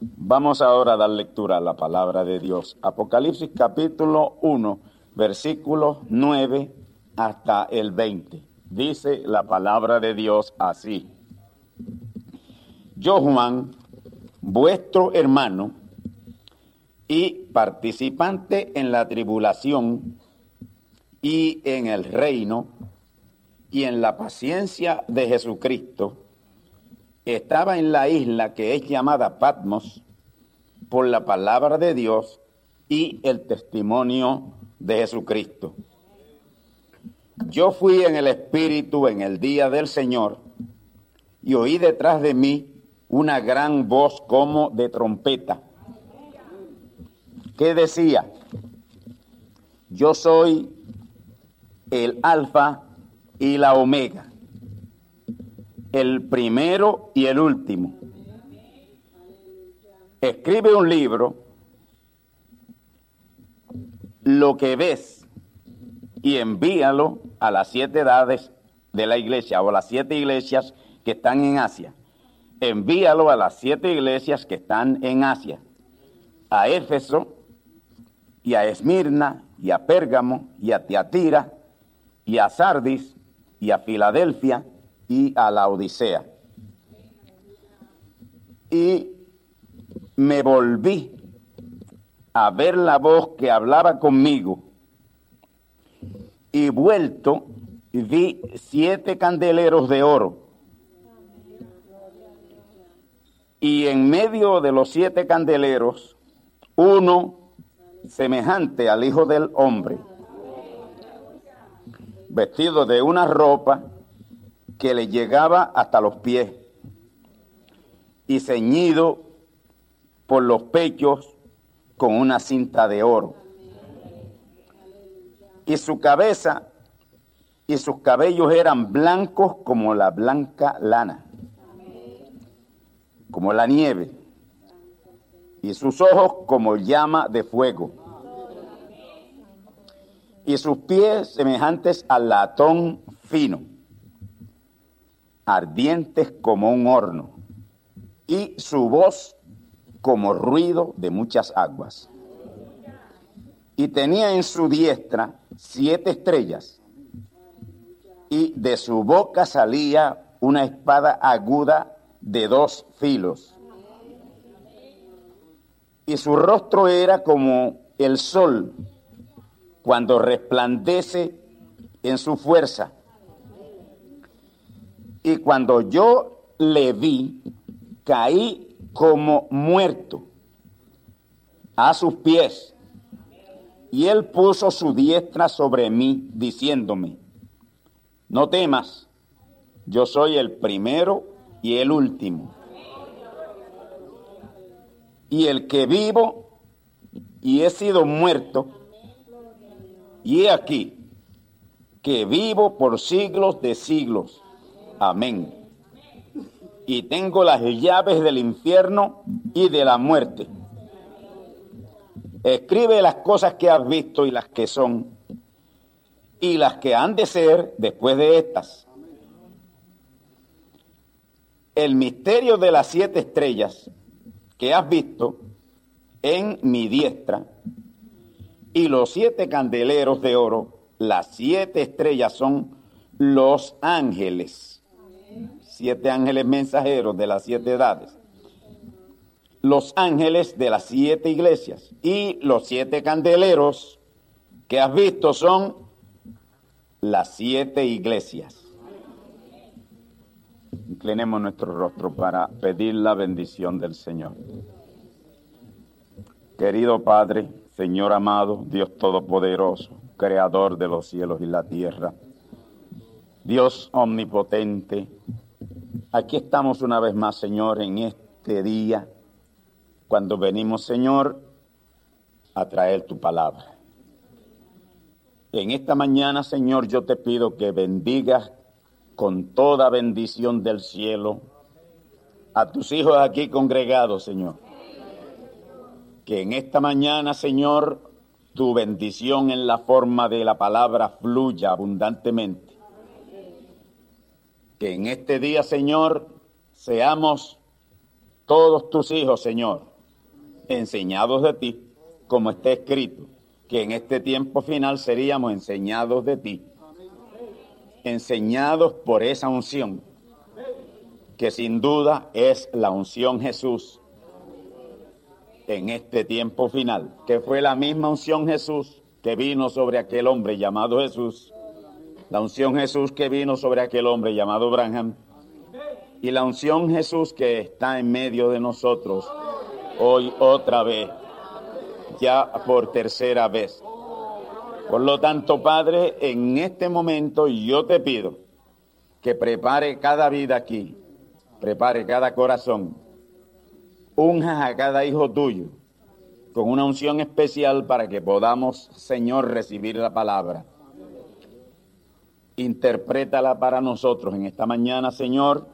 Vamos ahora a dar lectura a la palabra de Dios. Apocalipsis capítulo 1, versículo 9 hasta el 20. Dice la palabra de Dios así. Yo, Juan, vuestro hermano y participante en la tribulación y en el reino y en la paciencia de Jesucristo, estaba en la isla que es llamada Patmos, por la palabra de Dios y el testimonio de Jesucristo. Yo fui en el Espíritu en el día del Señor y oí detrás de mí una gran voz como de trompeta que decía, yo soy el alfa y la omega, el primero y el último escribe un libro, lo que ves, y envíalo a las siete edades de la iglesia o a las siete iglesias que están en Asia. Envíalo a las siete iglesias que están en Asia, a Éfeso y a Esmirna y a Pérgamo y a Tiatira y a Sardis y a Filadelfia y a la Odisea. Y me volví a ver la voz que hablaba conmigo y vuelto vi siete candeleros de oro. Y en medio de los siete candeleros, uno semejante al Hijo del Hombre, vestido de una ropa que le llegaba hasta los pies y ceñido por los pechos con una cinta de oro. Y su cabeza y sus cabellos eran blancos como la blanca lana, como la nieve, y sus ojos como llama de fuego, y sus pies semejantes al latón fino, ardientes como un horno, y su voz como ruido de muchas aguas. Y tenía en su diestra siete estrellas, y de su boca salía una espada aguda de dos filos. Y su rostro era como el sol cuando resplandece en su fuerza. Y cuando yo le vi, caí como muerto a sus pies. Y él puso su diestra sobre mí, diciéndome, no temas, Yo soy el primero y el último. Y el que vivo y he sido muerto, y he aquí que vivo por siglos de siglos. Amén. Y tengo las llaves del infierno y de la muerte. Escribe las cosas que has visto y las que son, y las que han de ser después de estas. El misterio de las siete estrellas que has visto en mi diestra, y los siete candeleros de oro, las siete estrellas son los ángeles, siete ángeles mensajeros de las siete edades, los ángeles de las siete iglesias, y los siete candeleros que has visto son las siete iglesias. Inclinemos nuestro rostro para pedir la bendición del Señor. Querido Padre, Señor amado, Dios Todopoderoso, Creador de los cielos y la tierra, Dios Omnipotente, aquí estamos una vez más, Señor, en este día, cuando venimos, Señor, a traer tu palabra. En esta mañana, Señor, yo te pido que bendigas con toda bendición del cielo a tus hijos aquí congregados, Señor que en esta mañana, Señor, tu bendición en la forma de la palabra fluya abundantemente. Que en este día, Señor, seamos todos tus hijos, Señor, enseñados de ti, como está escrito, que en este tiempo final seríamos enseñados de ti, enseñados por esa unción, que sin duda es la unción Jesús en este tiempo final, que fue la misma unción Jesús que vino sobre aquel hombre llamado Jesús, la unción Jesús que vino sobre aquel hombre llamado Branham, y la unción Jesús que está en medio de nosotros hoy otra vez, ya por tercera vez. Por lo tanto, Padre, en este momento yo te pido que prepare cada vida aquí, prepare cada corazón, unjas a cada hijo tuyo con una unción especial para que podamos, Señor, recibir la palabra. Interprétala para nosotros en esta mañana, Señor,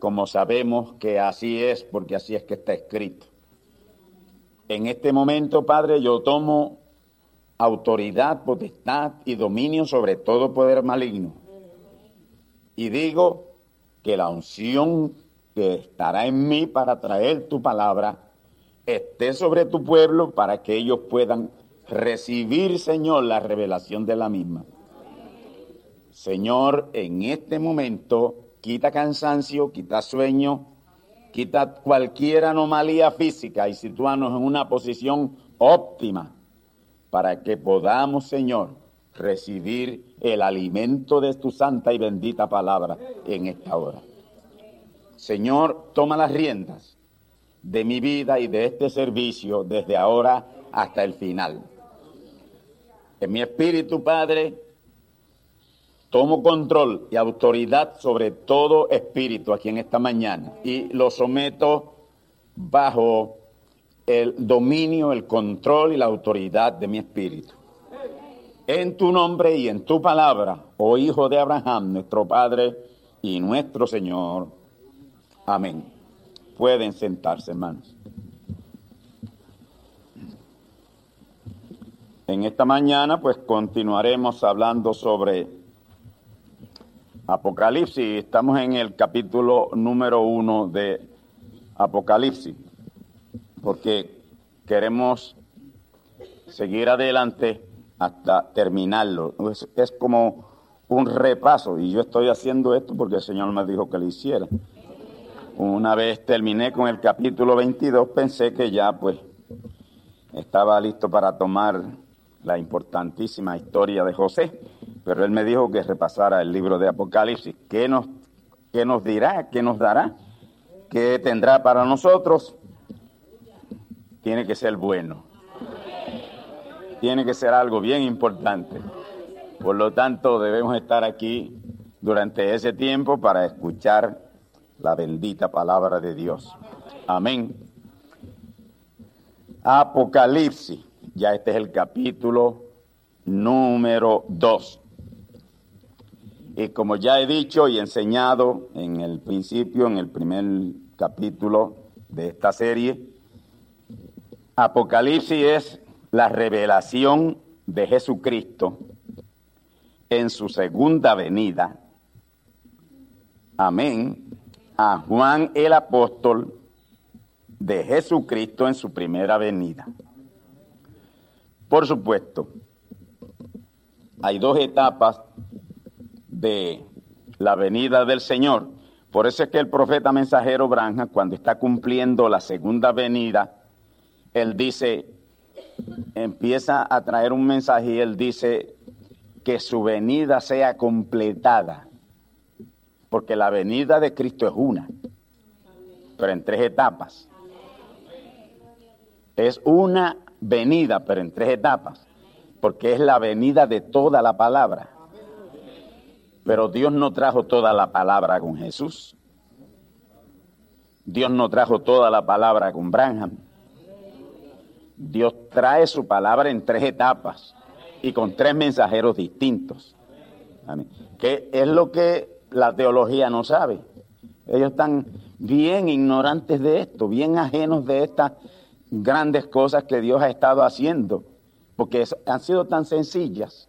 como sabemos que así es, porque así es que está escrito. En este momento, Padre, yo tomo autoridad, potestad y dominio sobre todo poder maligno. Y digo que la unción que estará en mí para traer tu palabra, esté sobre tu pueblo para que ellos puedan recibir, Señor, la revelación de la misma. Señor, en este momento, quita cansancio, quita sueño, quita cualquier anomalía física y sitúanos en una posición óptima para que podamos, Señor, recibir el alimento de tu santa y bendita palabra en esta hora. Señor, toma las riendas de mi vida y de este servicio desde ahora hasta el final. En mi espíritu, Padre, tomo control y autoridad sobre todo espíritu aquí en esta mañana y lo someto bajo el dominio, el control y la autoridad de mi espíritu. En tu nombre y en tu palabra, oh Hijo de Abraham, nuestro Padre y nuestro Señor. Amén. Pueden sentarse, hermanos. En esta mañana, pues continuaremos hablando sobre Apocalipsis. Estamos en el capítulo número uno de Apocalipsis, porque queremos seguir adelante hasta terminarlo. Es, es, como un repaso, y yo estoy haciendo esto porque el Señor me dijo que lo hiciera. Una vez terminé con el capítulo 22, pensé que ya pues estaba listo para tomar la importantísima historia de José, pero él me dijo que repasara el libro de Apocalipsis. ¿Qué nos, qué nos dirá? ¿Qué nos dará? ¿Qué tendrá para nosotros? Tiene que ser bueno. Tiene que ser algo bien importante. Por lo tanto, debemos estar aquí durante ese tiempo para escuchar la bendita palabra de Dios. Amén. Apocalipsis, ya este es el capítulo número 2. Y como ya he dicho y enseñado en el principio, en el primer capítulo de esta serie, Apocalipsis es la revelación de Jesucristo en su segunda venida. Amén. A Juan el apóstol de Jesucristo en su primera venida. Por supuesto, hay dos etapas de la venida del Señor. Por eso es que el profeta mensajero Branja, cuando está cumpliendo la segunda venida, él dice, empieza a traer un mensaje y él dice que su venida sea completada, porque la venida de Cristo es una, pero en tres etapas. Es una venida, pero en tres etapas, porque es la venida de toda la palabra. Pero Dios no trajo toda la palabra con Jesús. Dios no trajo toda la palabra con Branham. Dios trae su palabra en tres etapas y con tres mensajeros distintos. Que es lo que la teología no sabe. Ellos están bien ignorantes de esto, bien ajenos de estas grandes cosas que Dios ha estado haciendo, porque han sido tan sencillas.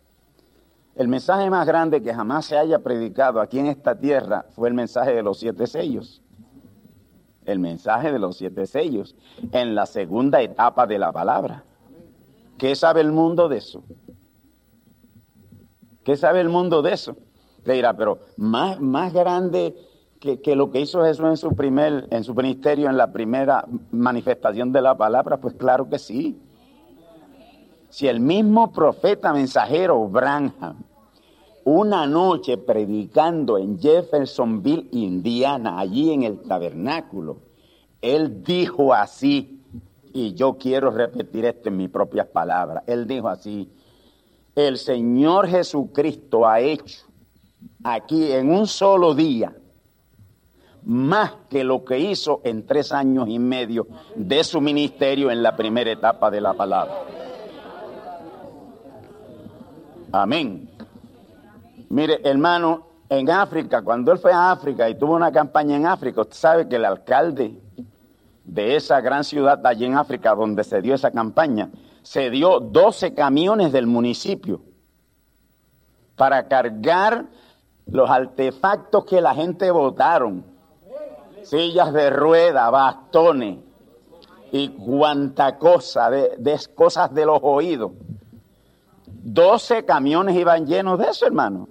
El mensaje más grande que jamás se haya predicado aquí en esta tierra fue el mensaje de los siete sellos. El mensaje de los siete sellos en la segunda etapa de la palabra. ¿Qué sabe el mundo de eso? ¿Qué sabe el mundo de eso? Le dirá, pero más, más grande que, que, lo que hizo Jesús en su, primer, en su ministerio, en la primera manifestación de la palabra, pues claro que sí. Si el mismo profeta mensajero Branham, una noche predicando en Jeffersonville, Indiana, allí en el tabernáculo, él dijo así, y yo quiero repetir esto en mis propias palabras, él dijo así, el Señor Jesucristo ha hecho aquí en un solo día más que lo que hizo en tres años y medio de su ministerio en la primera etapa de la palabra. Amén. Mire, hermano, en África, cuando él fue a África y tuvo una campaña en África, usted sabe que el alcalde de esa gran ciudad allí en África donde se dio esa campaña, se dio 12 camiones del municipio para cargar los artefactos que la gente votaron, sillas de rueda, bastones y cuanta cosa, de, de cosas de los oídos 12 camiones iban llenos de eso, hermano.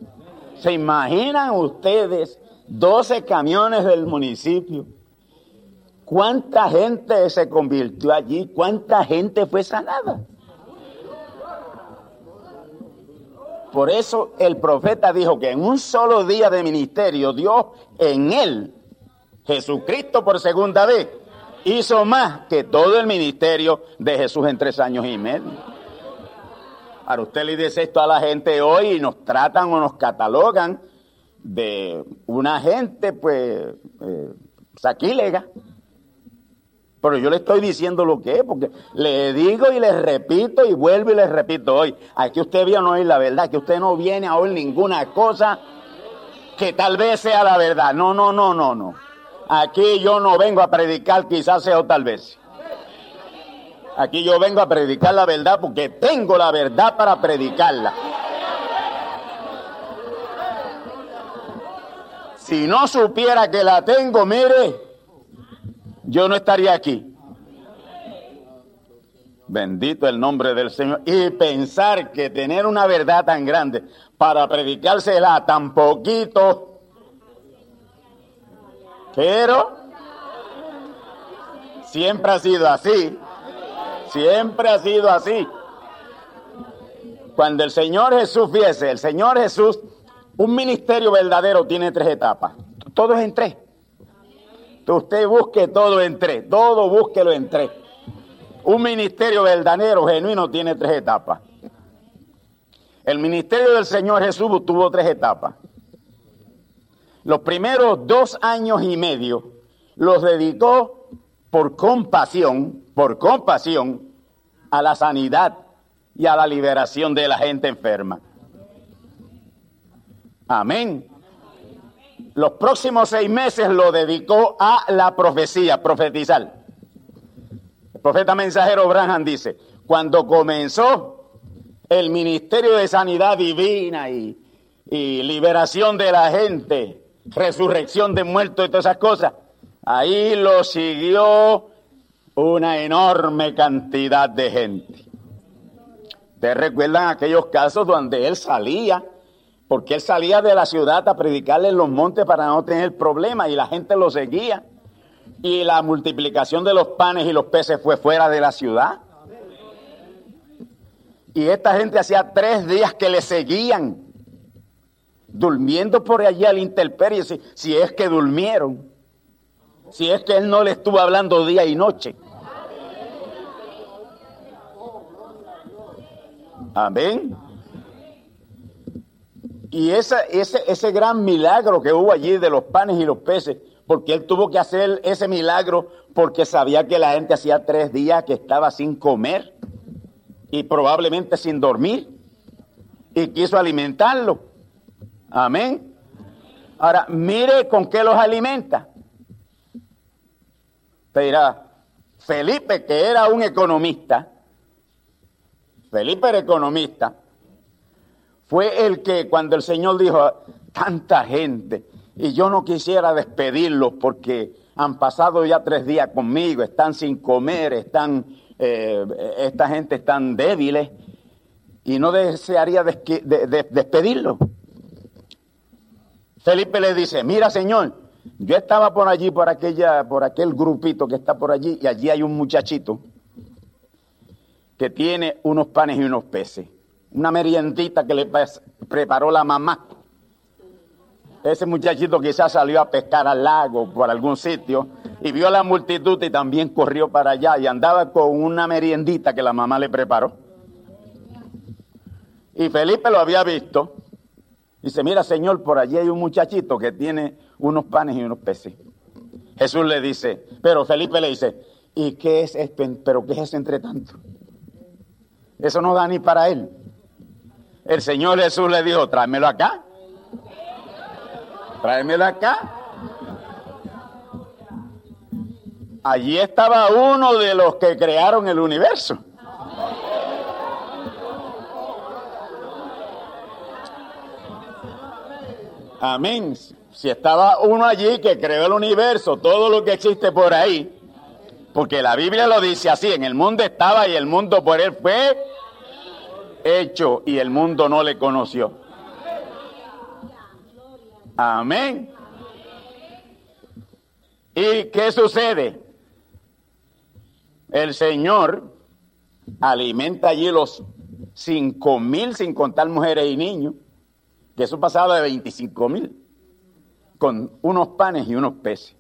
¿Se imaginan ustedes 12 camiones del municipio? ¿Cuánta gente se convirtió allí? ¿Cuánta gente fue sanada? Por eso el profeta dijo que en un solo día de ministerio Dios en él, Jesucristo por segunda vez, hizo más que todo el ministerio de Jesús en tres años y medio. Ahora usted le dice esto a la gente hoy y nos tratan o nos catalogan de una gente, pues, eh, saquílega. Pero yo le estoy diciendo lo que es, porque le digo y le repito y vuelvo y le repito hoy. Aquí usted viene oír la verdad, que usted no viene a oír ninguna cosa que tal vez sea la verdad. No, no, no, no, no. Aquí yo no vengo a predicar quizás sea o tal vez. Aquí yo vengo a predicar la verdad porque tengo la verdad para predicarla. Si no supiera que la tengo, mire, yo no estaría aquí. Bendito el nombre del Señor. Y pensar que tener una verdad tan grande para predicársela tan poquito, pero siempre ha sido así. Siempre ha sido así. Cuando el Señor Jesús viese, el Señor Jesús, un ministerio verdadero tiene tres etapas. Todo es en tres. Usted busque todo en tres. Todo búsquelo en tres. Un ministerio verdadero, genuino, tiene tres etapas. El ministerio del Señor Jesús tuvo tres etapas. los primeros dos años y medio los dedicó por compasión, por compasión, a la sanidad y a la liberación de la gente enferma. Amén. Los próximos seis meses lo dedicó a la profecía, profetizar. El profeta mensajero Branham dice, cuando comenzó el ministerio de sanidad divina y, y liberación de la gente, resurrección de muertos y todas esas cosas, ahí lo siguió una enorme cantidad de gente. Ustedes recuerdan aquellos casos donde él salía, porque él salía de la ciudad a predicarle en los montes para no tener problemas y la gente lo seguía. Y la multiplicación de los panes y los peces fue fuera de la ciudad. Y esta gente hacía tres días que le seguían, durmiendo por allí al intemperie, si, si es que durmieron, si es que él no le estuvo hablando día y noche. Amén. Y ese, ese, ese gran milagro que hubo allí de los panes y los peces, porque él tuvo que hacer ese milagro porque sabía que la gente hacía tres días que estaba sin comer y probablemente sin dormir y quiso alimentarlo. Amén. Ahora, mire con qué los alimenta. Te dirá, Felipe, que era un economista, Felipe era economista, fue el que cuando el Señor dijo, tanta gente, y yo no quisiera despedirlos porque han pasado ya tres días conmigo, están sin comer, están, eh, esta gente están débiles, y no desearía despedirlos. Felipe le dice, mira Señor, yo estaba por allí, por aquella, por aquel grupito que está por allí, y allí hay un muchachito que tiene unos panes y unos peces una meriendita que le preparó la mamá. Ese muchachito quizás salió a pescar al lago por algún sitio y vio a la multitud y también corrió para allá y andaba con una meriendita que la mamá le preparó. Y Felipe lo había visto. Dice, mira Señor, por allí hay un muchachito que tiene unos panes y unos peces. Jesús le dice, pero Felipe le dice, ¿y qué es? ¿Pero qué es entre tanto? Eso no da ni para él. El Señor Jesús le dijo, tráemelo acá. Tráemelo acá. Allí estaba uno de los que crearon el universo. Amén. Si estaba uno allí que creó el universo, todo lo que existe por ahí, porque la Biblia lo dice así, en el mundo estaba y el mundo por él fue hecho y el mundo no le conoció. Amén. ¿Y qué sucede? El Señor alimenta allí los cinco mil sin contar mujeres y niños, que eso pasaba de 25 mil, con unos panes y unos peces,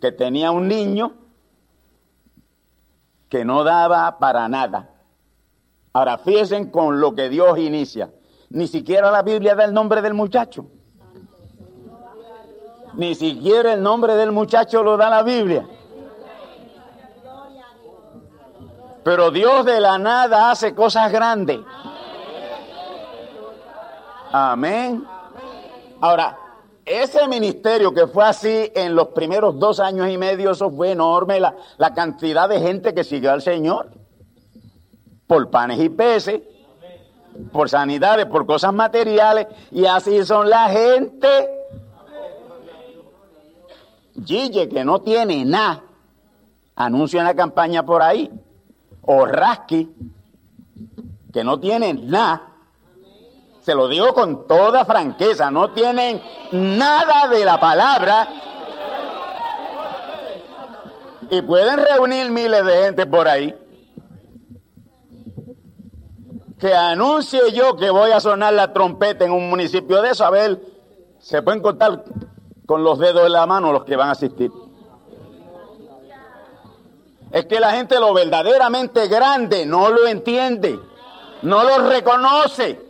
que tenía un niño que no daba para nada Ahora, fíjense con lo que Dios inicia. Ni siquiera la Biblia da el nombre del muchacho. Ni siquiera el nombre del muchacho lo da la Biblia. Pero Dios de la nada hace cosas grandes. Amén. Ahora, ese ministerio que fue así en los primeros dos años y medio, eso fue enorme, la, la cantidad de gente que siguió al Señor por panes y peces, por sanidades, por cosas materiales, y así son la gente. Gille, que no tiene nada, anuncia una campaña por ahí. O Rasky, que no tienen nada. Se lo digo con toda franqueza, no tienen nada de la palabra. Y pueden reunir miles de gente por ahí que anuncie yo que voy a sonar la trompeta en un municipio de eso, a ver, se pueden contar con los dedos de la mano los que van a asistir. Es que la gente lo verdaderamente grande no lo entiende, no lo reconoce.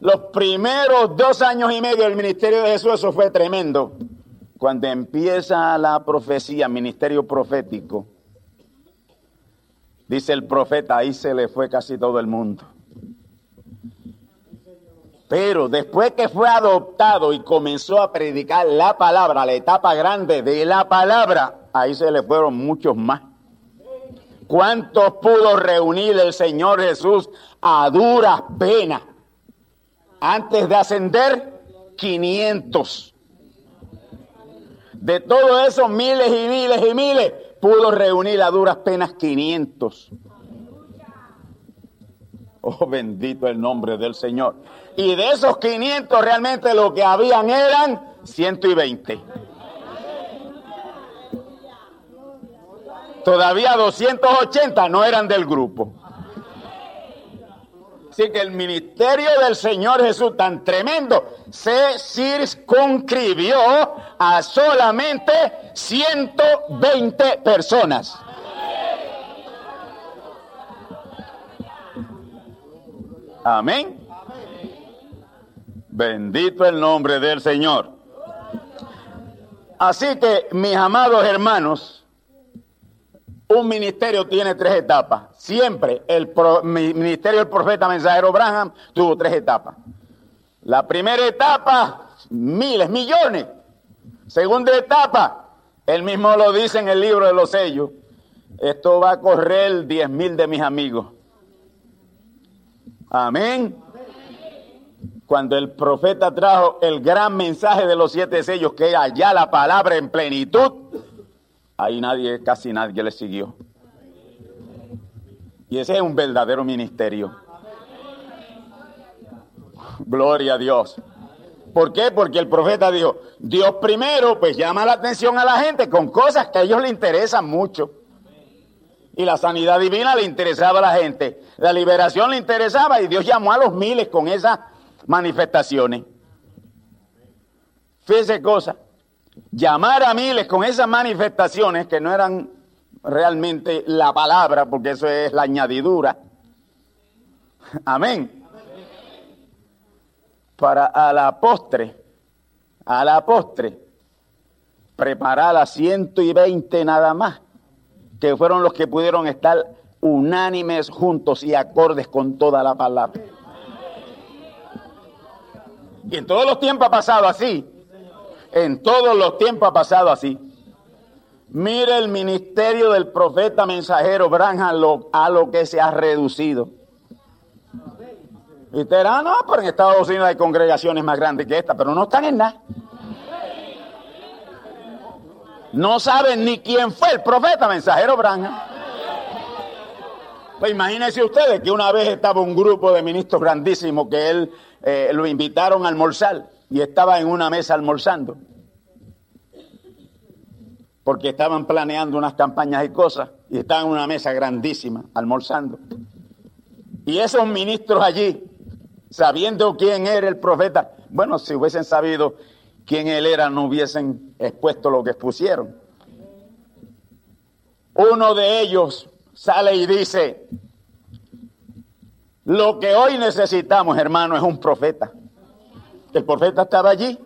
Los primeros dos años y medio del ministerio de Jesús, eso fue tremendo. Cuando empieza la profecía, ministerio profético, dice el profeta, ahí se le fue casi todo el mundo. Pero después que fue adoptado y comenzó a predicar la palabra, la etapa grande de la palabra, ahí se le fueron muchos más. ¿Cuántos pudo reunir el Señor Jesús a duras penas? Antes de ascender, 500. De todos esos miles y miles y miles, pudo reunir a duras penas 500. Oh, bendito el nombre del Señor. Y de esos 500 realmente lo que habían eran 120. Todavía 280 no eran del grupo. Así que el ministerio del Señor Jesús tan tremendo se circunscribió a solamente 120 personas. Amén. Bendito el nombre del Señor. Así que, mis amados hermanos, un ministerio tiene tres etapas. Siempre el ministerio del profeta mensajero Abraham tuvo tres etapas. La primera etapa, miles, millones. Segunda etapa, él mismo lo dice en el libro de los sellos. Esto va a correr diez mil de mis amigos. Amén. Cuando el profeta trajo el gran mensaje de los siete sellos, que era ya la palabra en plenitud, ahí nadie, casi nadie le siguió. Y ese es un verdadero ministerio. Gloria a Dios. ¿Por qué? Porque el profeta dijo, Dios primero, pues llama la atención a la gente con cosas que a ellos les interesan mucho. Y la sanidad divina le interesaba a la gente. La liberación le interesaba y Dios llamó a los miles con esas manifestaciones. Fíjese cosa, llamar a miles con esas manifestaciones que no eran realmente la palabra, porque eso es la añadidura. Amén. Para a la postre, a la postre, preparar a 120 nada más que fueron los que pudieron estar unánimes juntos y acordes con toda la palabra. Y en todos los tiempos ha pasado así. En todos los tiempos ha pasado así. Mire el ministerio del profeta mensajero Branham a lo que se ha reducido. Y usted dirá, ah, no, pero en Estados Unidos hay congregaciones más grandes que esta, pero no están en nada. No saben ni quién fue el profeta mensajero Branham. Pues imagínense ustedes que una vez estaba un grupo de ministros grandísimos que él eh, lo invitaron a almorzar y estaba en una mesa almorzando. Porque estaban planeando unas campañas y cosas y estaban en una mesa grandísima almorzando. Y esos ministros allí, sabiendo quién era el profeta, bueno, si hubiesen sabido quién él era, no hubiesen expuesto lo que expusieron. Uno de ellos sale y dice, lo que hoy necesitamos, hermano, es un profeta. El profeta estaba allí.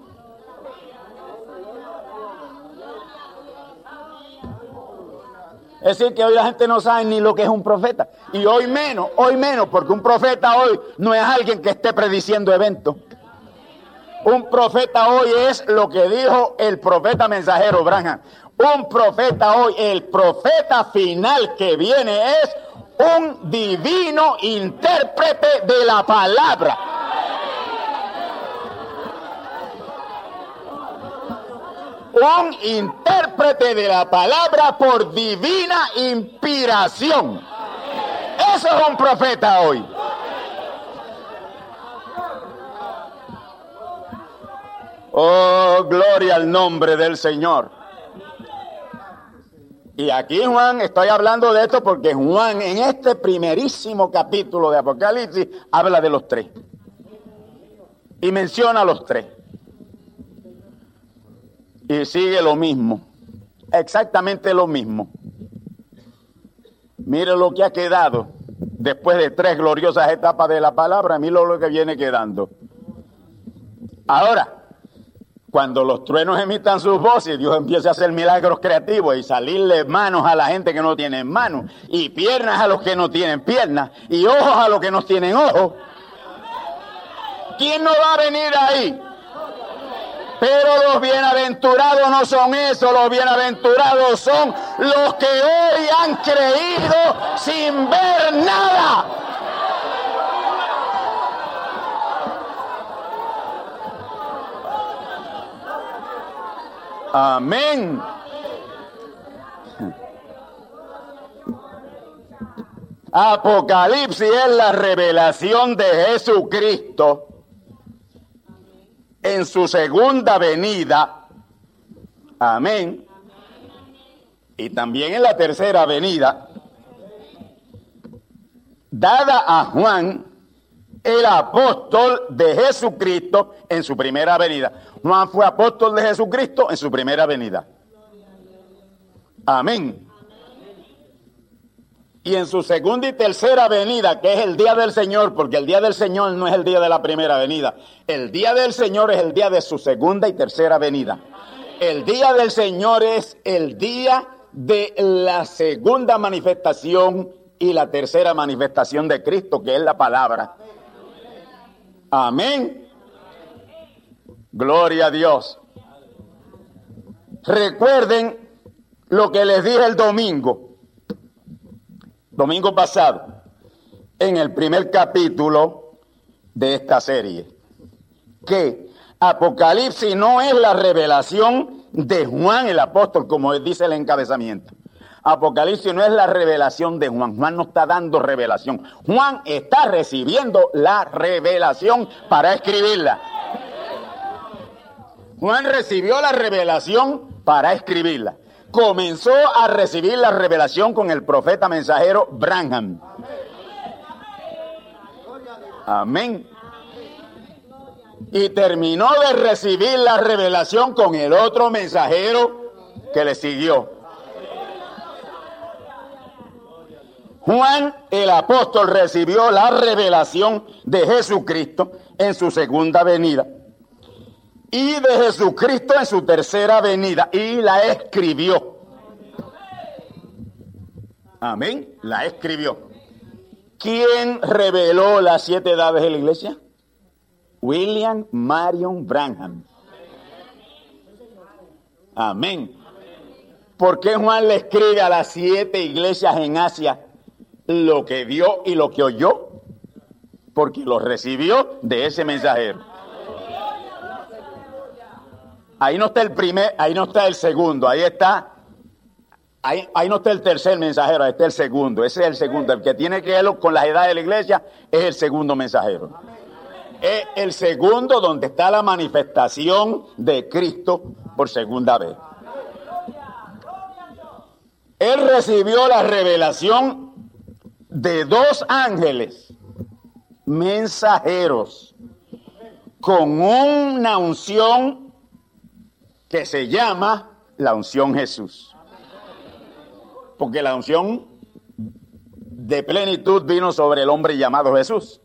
Es decir, que hoy la gente no sabe ni lo que es un profeta. Y hoy menos, hoy menos, porque un profeta hoy no es alguien que esté prediciendo eventos. Un profeta hoy es lo que dijo el profeta mensajero Branham. Un profeta hoy, el profeta final que viene es un divino intérprete de la palabra. Un intérprete de la palabra por divina inspiración. Eso es un profeta hoy. Oh, gloria al nombre del Señor. Y aquí Juan, estoy hablando de esto porque Juan en este primerísimo capítulo de Apocalipsis habla de los tres. Y menciona a los tres. Y sigue lo mismo. Exactamente lo mismo. Mire lo que ha quedado después de tres gloriosas etapas de la palabra. Mire lo que viene quedando. Ahora, cuando los truenos emitan sus voces, Dios empieza a hacer milagros creativos y salirle manos a la gente que no tiene manos, y piernas a los que no tienen piernas, y ojos a los que no tienen ojos. ¿Quién no va a venir ahí? Pero los bienaventurados no son eso, los bienaventurados son los que hoy han creído sin ver nada. Amén. Apocalipsis es la revelación de Jesucristo en su segunda venida. Amén. Y también en la tercera venida, dada a Juan, el apóstol de Jesucristo en su primera venida. Juan fue apóstol de Jesucristo en su primera venida. Amén. Y en su segunda y tercera venida, que es el día del Señor, porque el día del Señor no es el día de la primera venida, el día del Señor es el día de su segunda y tercera venida. El día del Señor es el día de la segunda manifestación y la tercera manifestación de Cristo, que es la palabra. Amén. Gloria a Dios. Recuerden lo que les dije el domingo domingo pasado, en el primer capítulo de esta serie, que Apocalipsis no es la revelación de Juan el apóstol, como dice el encabezamiento. Apocalipsis no es la revelación de Juan. Juan no está dando revelación. Juan está recibiendo la revelación para escribirla. Juan recibió la revelación para escribirla comenzó a recibir la revelación con el profeta mensajero Branham. Amén. Y terminó de recibir la revelación con el otro mensajero que le siguió. Juan el apóstol recibió la revelación de Jesucristo en su segunda venida y de Jesucristo en su tercera venida y la escribió. Amén, la escribió. ¿Quién reveló las siete edades de la iglesia? William Marion Branham. Amén. ¿Por qué Juan le escribe a las siete iglesias en Asia lo que vio y lo que oyó? Porque lo recibió de ese mensajero. Ahí no está el primer, ahí no está el segundo, ahí está, ahí, ahí no está el tercer mensajero, ahí está el segundo, ese es el segundo. El que tiene que ver con la edad de la iglesia es el segundo mensajero. Es el segundo donde está la manifestación de Cristo por segunda vez. Él recibió la revelación de dos ángeles mensajeros con una unción que se llama la unción Jesús. Porque la unción de plenitud vino sobre el hombre llamado Jesús.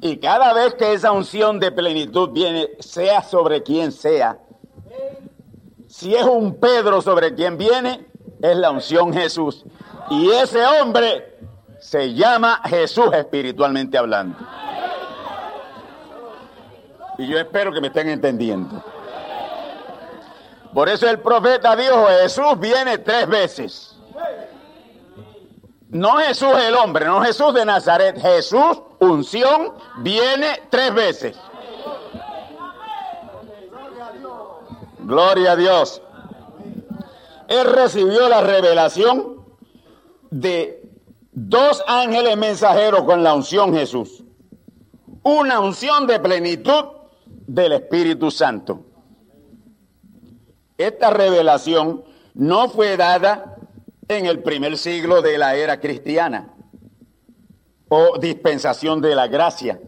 Y cada vez que esa unción de plenitud viene, sea sobre quien sea, si es un Pedro sobre quien viene, es la unción Jesús. Y ese hombre se llama Jesús espiritualmente hablando. Y yo espero que me estén entendiendo. Por eso el profeta dijo, Jesús viene tres veces. No Jesús el hombre, no Jesús de Nazaret, Jesús, unción, viene tres veces. Gloria a Dios. Él recibió la revelación de dos ángeles mensajeros con la unción Jesús. Una unción de plenitud del Espíritu Santo. Esta revelación no fue dada en el primer siglo de la era cristiana o dispensación de la gracia,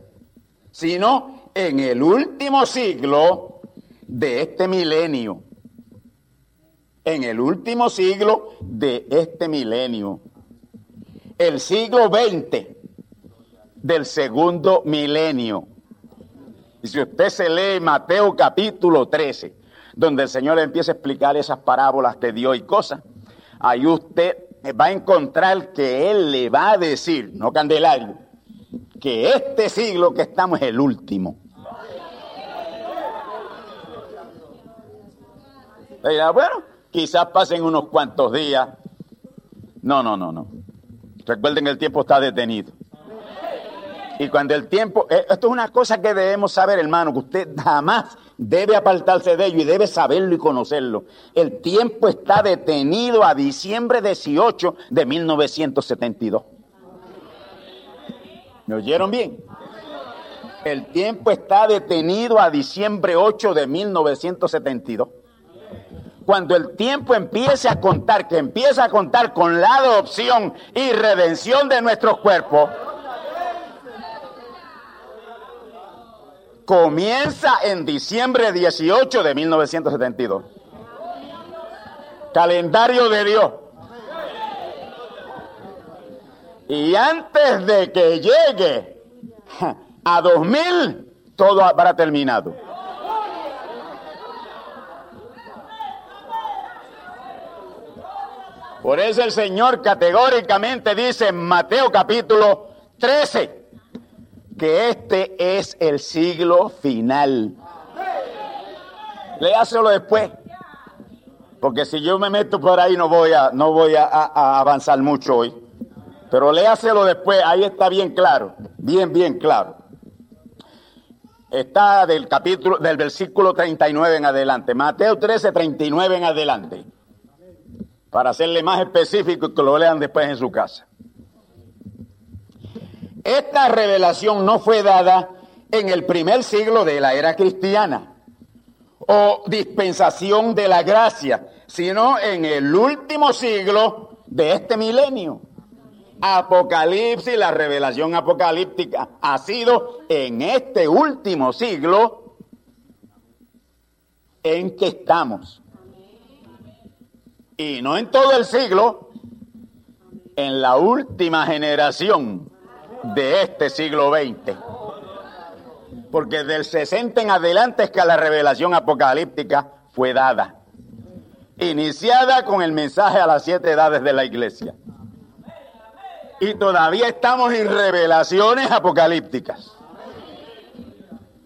sino en el último siglo de este milenio. En el último siglo de este milenio. El siglo XX del segundo milenio. Y si usted se lee Mateo capítulo 13, donde el Señor empieza a explicar esas parábolas de Dios y cosas, ahí usted va a encontrar que Él le va a decir, no Candelario, que este siglo que estamos es el último. bueno, quizás pasen unos cuantos días. No, no, no, no. Recuerden que el tiempo está detenido. Y cuando el tiempo, eh, esto es una cosa que debemos saber, hermano, que usted jamás debe apartarse de ello y debe saberlo y conocerlo. El tiempo está detenido a diciembre 18 de 1972. ¿Me oyeron bien? El tiempo está detenido a diciembre 8 de 1972. Cuando el tiempo empiece a contar, que empieza a contar con la adopción y redención de nuestros cuerpos, comienza en diciembre 18 de 1972. Calendario de Dios. Y antes de que llegue a 2000, todo habrá terminado. Por eso el Señor categóricamente dice en Mateo capítulo 13 que este es el siglo final. Léaselo después. Porque si yo me meto por ahí no voy a, no voy a, avanzar mucho hoy. Pero léaselo después, ahí está bien claro, bien, bien claro. Está del capítulo, del versículo 39 en adelante. Mateo 13, 39 en adelante. Para hacerle más específico y que lo lean después en su casa. Esta revelación no fue dada en el primer siglo de la era cristiana o dispensación de la gracia, sino en el último siglo de este milenio. Apocalipsis, la revelación apocalíptica, ha sido en este último siglo en que estamos. Y no en todo el siglo, en la última generación de este siglo XX. Porque del 60 en adelante es que la revelación apocalíptica fue dada. Iniciada con el mensaje a las siete edades de la iglesia. Y todavía estamos en revelaciones apocalípticas.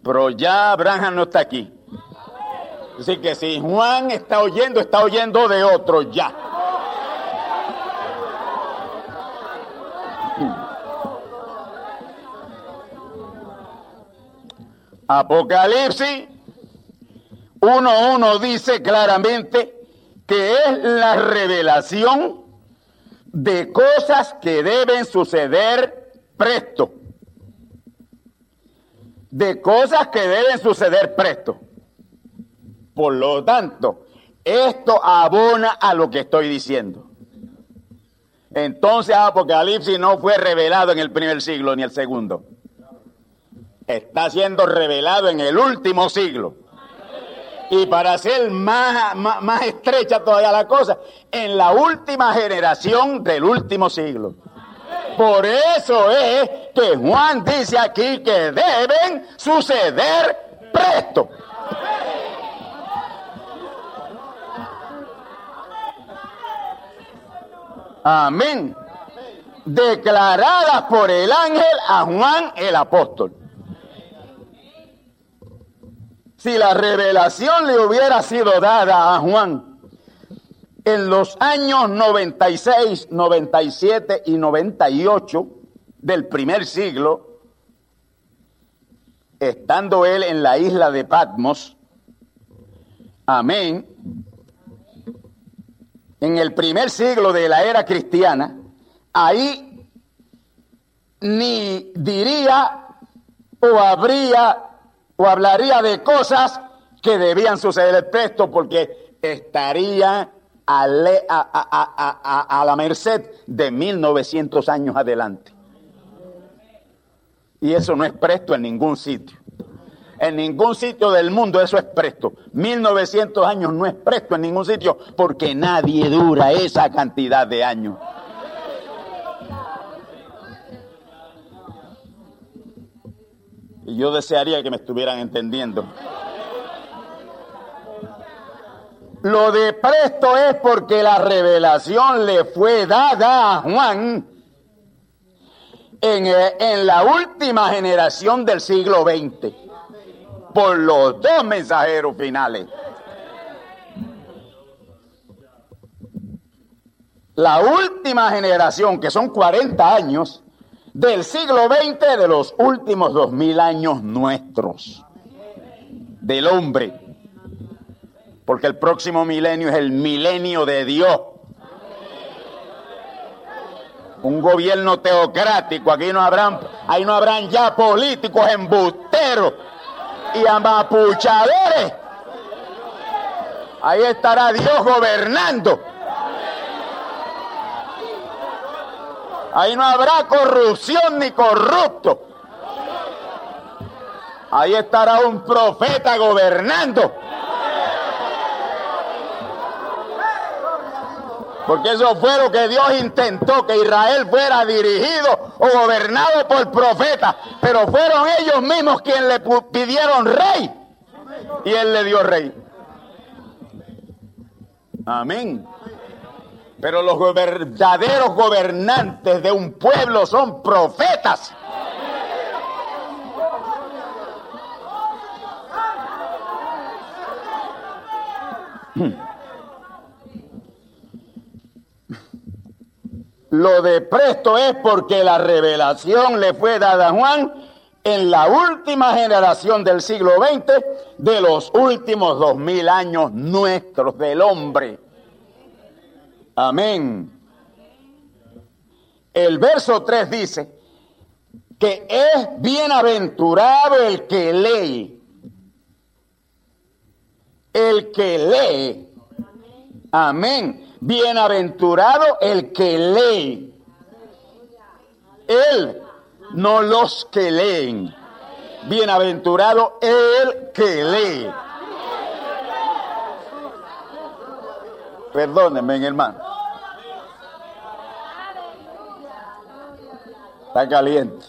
Pero ya Abraham no está aquí. Así que si Juan está oyendo, está oyendo de otro ya. Apocalipsis 1.1 dice claramente que es la revelación de cosas que deben suceder presto. De cosas que deben suceder presto. Por lo tanto, esto abona a lo que estoy diciendo. Entonces Apocalipsis no fue revelado en el primer siglo ni el segundo. Está siendo revelado en el último siglo. Y para ser más, más, estrecha todavía la cosa, en la última generación del último siglo. Por eso es que Juan dice aquí que deben suceder presto. Amén. Declaradas por el ángel a Juan el apóstol. Si la revelación le hubiera sido dada a Juan en los años 96, 97 y 98 del primer siglo, estando él en la isla de Patmos, amén, en el primer siglo de la era cristiana, ahí ni diría o habría o hablaría de cosas que debían suceder presto porque estaría a, a, la merced de 1900 años adelante. Y eso no es presto en ningún sitio. En ningún sitio del mundo eso es presto. 1900 años no es presto en ningún sitio porque nadie dura esa cantidad de años. Y yo desearía que me estuvieran entendiendo. Lo de presto es porque la revelación le fue dada a Juan en, eh, en la última generación del siglo XX por los dos mensajeros finales. La última generación, que son 40 años, del siglo XX, de los últimos 2000 años nuestros, del hombre. Porque el próximo milenio es el milenio de Dios. Un gobierno teocrático, aquí no habrán, ahí no habrán ya políticos embusteros y amapuchadores. Ahí estará Dios gobernando. Ahí no habrá corrupción ni corrupto. Ahí estará un profeta gobernando. Porque eso fue lo que Dios intentó, que Israel fuera dirigido o gobernado por profetas. Pero fueron ellos mismos quienes le pidieron rey. Y él le dio rey. Amén. Pero los verdaderos gobernantes de un pueblo son profetas. Lo de presto es porque la revelación le fue dada a Juan en la última generación del siglo XX de los últimos dos mil años nuestros del hombre. Amén. El verso 3 dice que es bienaventurado el que lee. El que lee. Amén. Bienaventurado el que lee. Él, no los que leen. Bienaventurado el que lee. Perdónenme, hermano. Está caliente.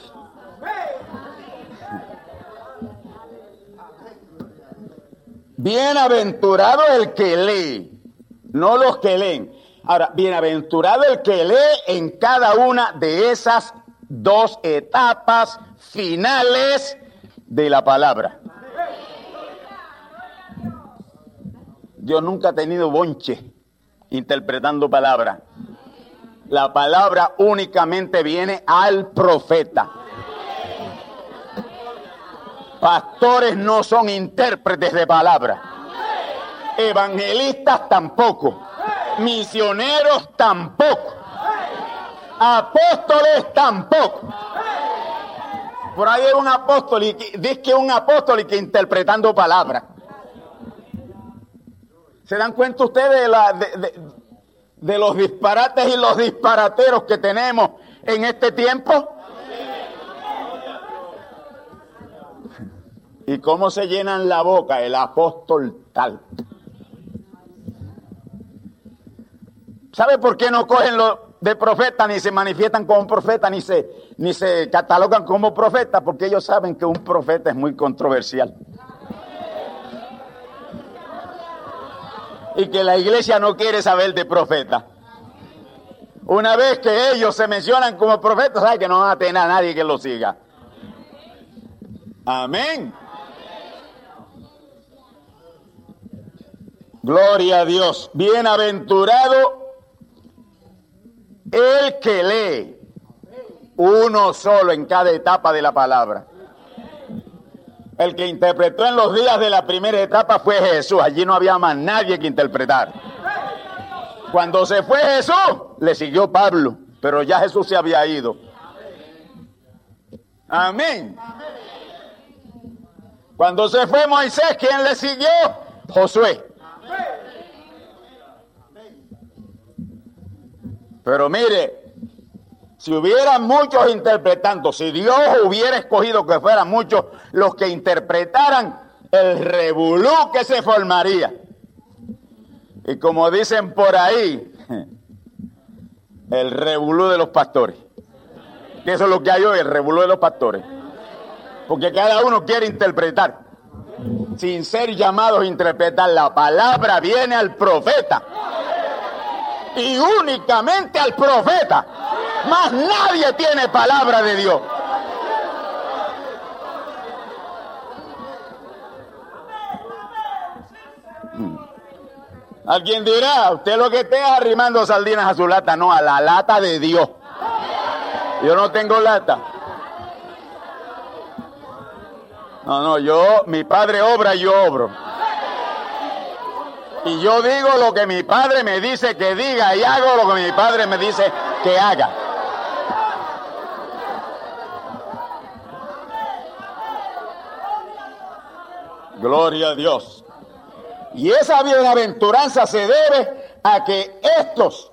Bienaventurado el que lee, no los que leen. Ahora, bienaventurado el que lee en cada una de esas dos etapas finales de la palabra. Dios nunca ha tenido bonche interpretando palabra. La palabra únicamente viene al profeta. Pastores no son intérpretes de palabra. Evangelistas tampoco. Misioneros tampoco. Apóstoles tampoco. Por ahí hay un apóstol y dice que un apóstol y que interpretando palabras. ¿Se dan cuenta ustedes de, los disparates y los disparateros que tenemos en este tiempo? ¿Y cómo se llenan la boca el apóstol tal? ¿Sabe por qué no cogen lo de profeta ni se manifiestan como profeta ni se, ni se catalogan como profeta? Porque ellos saben que un profeta es muy controversial. Y que la iglesia no quiere saber de profeta. Una vez que ellos se mencionan como profetas, sabe que no van a tener a nadie que lo siga. Amén. Gloria a Dios. Bienaventurado el que lee uno solo en cada etapa de la palabra. El que interpretó en los días de la primera etapa fue Jesús. Allí no había más nadie que interpretar. Cuando se fue Jesús, le siguió Pablo, pero ya Jesús se había ido. Amén. Cuando se fue Moisés, ¿quién le siguió? Josué. Pero mire, si hubieran muchos interpretando, si Dios hubiera escogido que fueran muchos los que interpretaran, el revolú que se formaría. Y como dicen por ahí, el revolú de los pastores. Que eso es lo que hay hoy, el revolú de los pastores. Porque cada uno quiere interpretar. Sin ser llamados a interpretar, la palabra viene al profeta. Y únicamente al profeta. Más nadie tiene palabra de Dios. Alguien dirá, usted lo que esté arrimando sardinas a su lata, no, a la lata de Dios. Yo no tengo lata. No, no, yo, mi padre obra y yo obro. Y yo digo lo que mi padre me dice que diga y hago lo que mi padre me dice que haga. Gloria a Dios. Y esa bienaventuranza se debe a que estos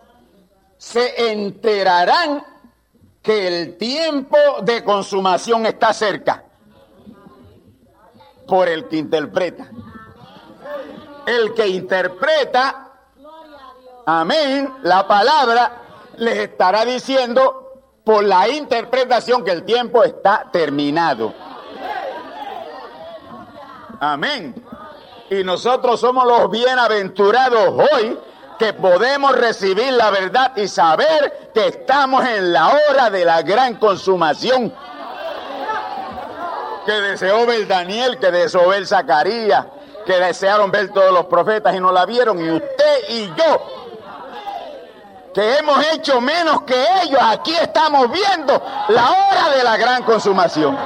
se enterarán que el tiempo de consumación está cerca por el que interpreta. El que interpreta, amén, la palabra les estará diciendo por la interpretación que el tiempo está terminado. Amén. Y nosotros somos los bienaventurados hoy que podemos recibir la verdad y saber que estamos en la hora de la gran consumación. Que deseó ver Daniel, que deseó ver Zacarías, que desearon ver todos los profetas y no la vieron. Y usted y yo, que hemos hecho menos que ellos, aquí estamos viendo la hora de la gran consumación.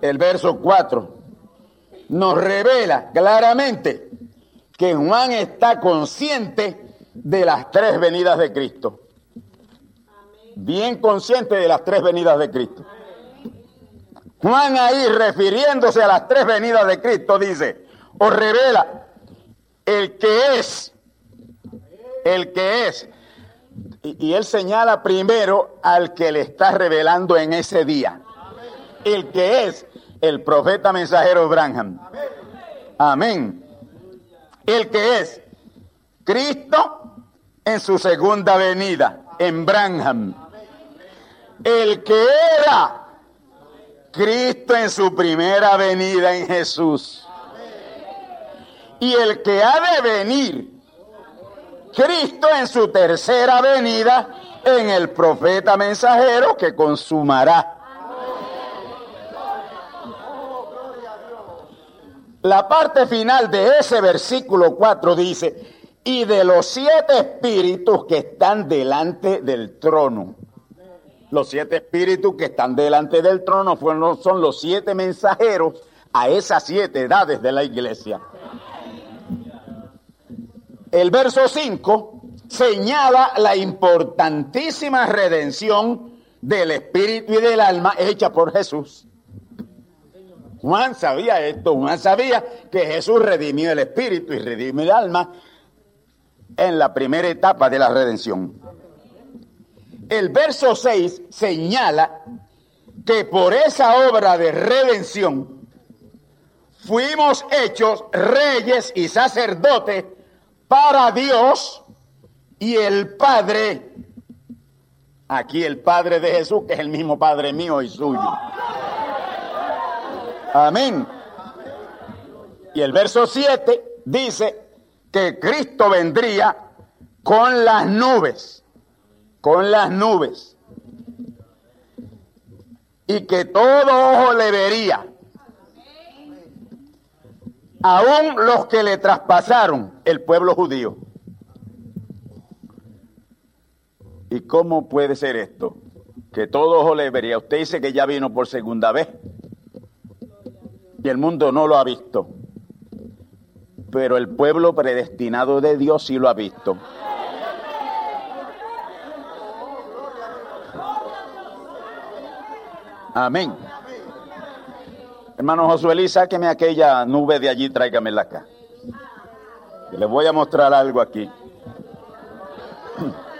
el verso 4, nos revela claramente que Juan está consciente de las tres venidas de Cristo. Bien consciente de las tres venidas de Cristo. Juan ahí refiriéndose a las tres venidas de Cristo dice, os revela el que es, el que es. Y, y él señala primero al que le está revelando en ese día. El que es el profeta mensajero Branham. Amén. El que es Cristo en su segunda venida, en Branham. El que era Cristo en su primera venida en Jesús. Y el que ha de venir, Cristo en su tercera venida en el profeta mensajero que consumará La parte final de ese versículo 4 dice, y de los siete espíritus que están delante del trono. Los siete espíritus que están delante del trono son los siete mensajeros a esas siete edades de la iglesia. El verso 5 señala la importantísima redención del espíritu y del alma hecha por Jesús. Juan sabía esto, Juan sabía que Jesús redimió el espíritu y redimió el alma en la primera etapa de la redención. El verso 6 señala que por esa obra de redención fuimos hechos reyes y sacerdotes para Dios y el Padre. Aquí el Padre de Jesús, que es el mismo Padre mío y suyo. Amén. Y el verso 7 dice que Cristo vendría con las nubes, con las nubes. Y que todo ojo le vería. Aún los que le traspasaron, el pueblo judío. ¿Y cómo puede ser esto? Que todo ojo le vería. Usted dice que ya vino por segunda vez y el mundo no lo ha visto. Pero el pueblo predestinado de Dios sí lo ha visto. Amén. Hermano Josué, sáqueme aquella nube de allí, tráigamela acá. Les voy a mostrar algo aquí.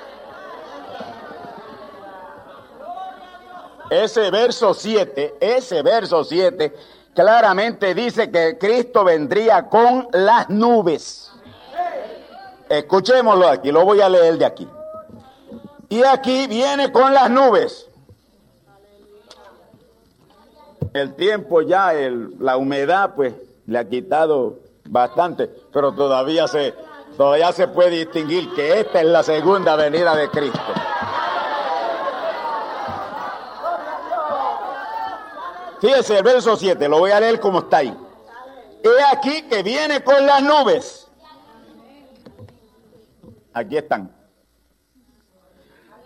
Ese verso 7, ese verso 7 claramente dice que Cristo vendría con las nubes. Escuchémoslo aquí, lo voy a leer de aquí. Y aquí viene con las nubes. El tiempo ya, la humedad, pues le ha quitado bastante, pero todavía se, todavía se puede distinguir que esta es la segunda venida de Cristo. Fíjese el verso 7, lo voy a leer como está ahí. He aquí que viene con las nubes. Aquí están.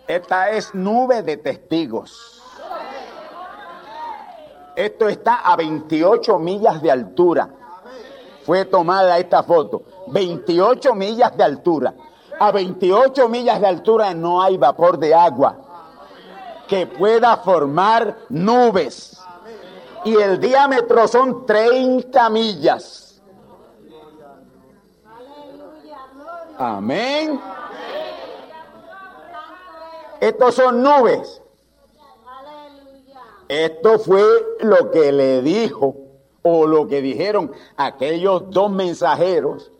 Esta es nube de testigos. Esto está a 28 millas de altura. Fue tomada esta foto. 28 millas de altura. A 28 millas de altura no hay vapor de agua que pueda formar nubes. Y el diámetro son 30 millas. Amén. Estos son nubes. Esto fue lo que le dijo o lo que dijeron aquellos dos mensajeros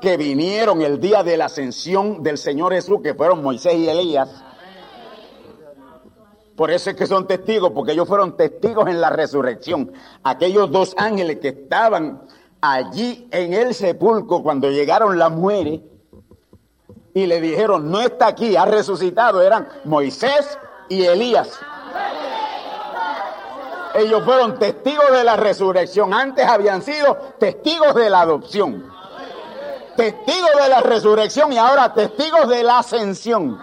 que vinieron el día de la ascensión del Señor Jesús, que fueron Moisés y Elías. Por eso es que son testigos, porque ellos fueron testigos en la resurrección. Aquellos dos ángeles que estaban allí en el sepulcro cuando llegaron las mujeres y le dijeron, no está aquí, ha resucitado, eran Moisés y Elías. Ellos fueron testigos de la resurrección. Antes habían sido testigos de la adopción. Testigos de la resurrección y ahora testigos de la ascensión.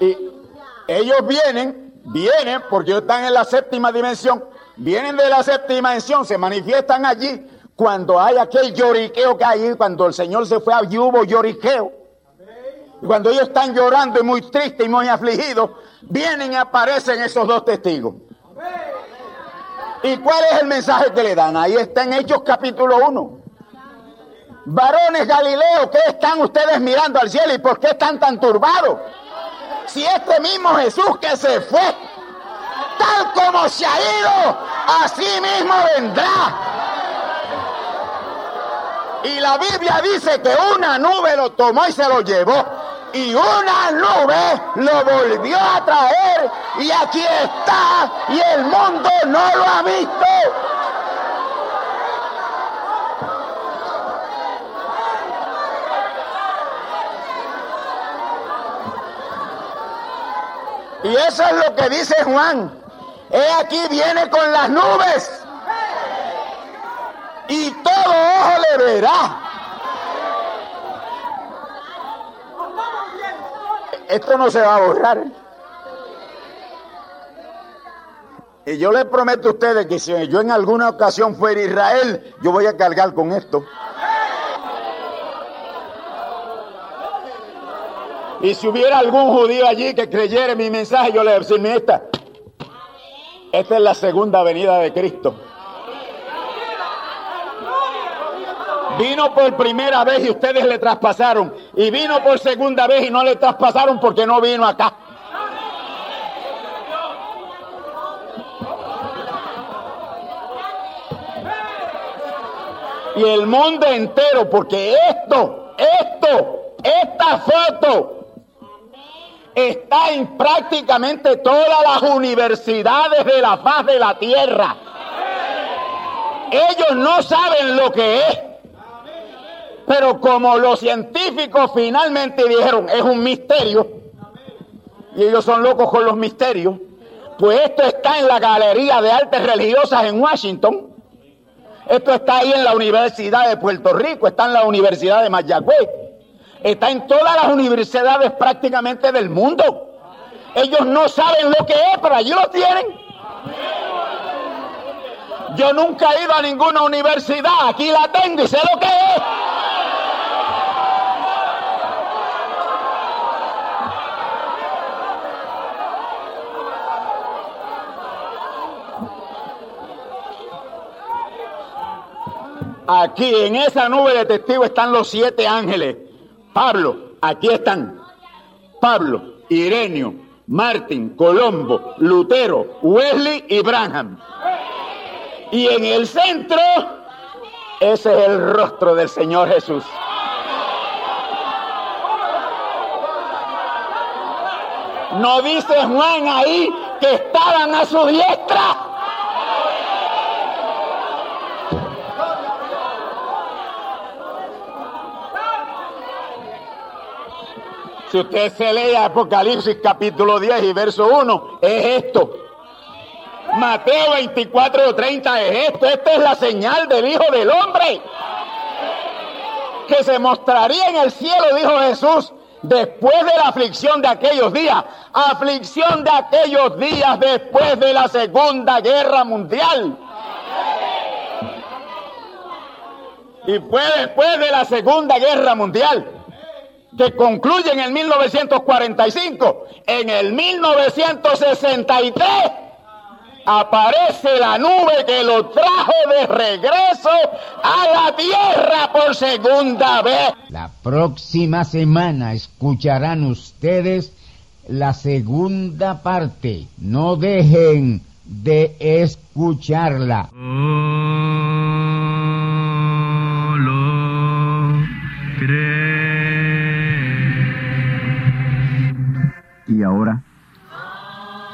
Y ellos vienen, vienen, porque ellos están en la séptima dimensión, vienen de la séptima dimensión, se manifiestan allí cuando hay aquel lloriqueo que hay, cuando el Señor se fue, allí hubo lloriqueo. Y cuando ellos están llorando y muy tristes y muy afligidos, vienen y aparecen esos dos testigos. ¿Y cuál es el mensaje que le dan? Ahí está en Hechos capítulo 1. Varones Galileo, ¿qué están ustedes mirando al cielo y por qué están tan turbados? Si este mismo Jesús que se fue, tal como se ha ido, así mismo vendrá. Y la Biblia dice que una nube lo tomó y se lo llevó. Y una nube lo volvió a traer. Y aquí está. Y el mundo no lo ha visto. Y eso es lo que dice Juan. He aquí viene con las nubes. Y todo ojo le verá. Esto no se va a borrar. Y yo les prometo a ustedes que si yo en alguna ocasión fuera Israel, yo voy a cargar con esto. Y si hubiera algún judío allí que creyera en mi mensaje, yo le decía, esta, esta es la segunda venida de Cristo. Vino por primera vez y ustedes le traspasaron. Y vino por segunda vez y no le traspasaron porque no vino acá. Y el mundo entero, porque esto, esto, esta foto está en prácticamente todas las universidades de la faz de la tierra. Ellos no saben lo que es. Pero como los científicos finalmente dijeron, es un misterio, y ellos son locos con los misterios, pues esto está en la Galería de Artes Religiosas en Washington, esto está ahí en la Universidad de Puerto Rico, está en la Universidad de Mayagüez, está en todas las universidades prácticamente del mundo. Ellos no saben lo que es, pero allí lo tienen. Yo nunca he ido a ninguna universidad, aquí la tengo y sé lo que es. Aquí en esa nube de testigos están los siete ángeles. Pablo, aquí están. Pablo, Irenio, Martín, Colombo, Lutero, Wesley y Branham. Y en el centro Ese es el rostro del Señor Jesús. No dice Juan ahí que estaban a su diestra. Si usted se lee Apocalipsis capítulo 10 y verso 1, es esto. Mateo 24 o 30 es esto. Esta es la señal del Hijo del Hombre. Que se mostraría en el cielo, dijo Jesús, después de la aflicción de aquellos días. Aflicción de aquellos días después de la Segunda Guerra Mundial. Y fue después de la Segunda Guerra Mundial que concluye en el 1945, en el 1963 aparece la nube que lo trajo de regreso a la tierra por segunda vez. La próxima semana escucharán ustedes la segunda parte. No dejen de escucharla. Y ahora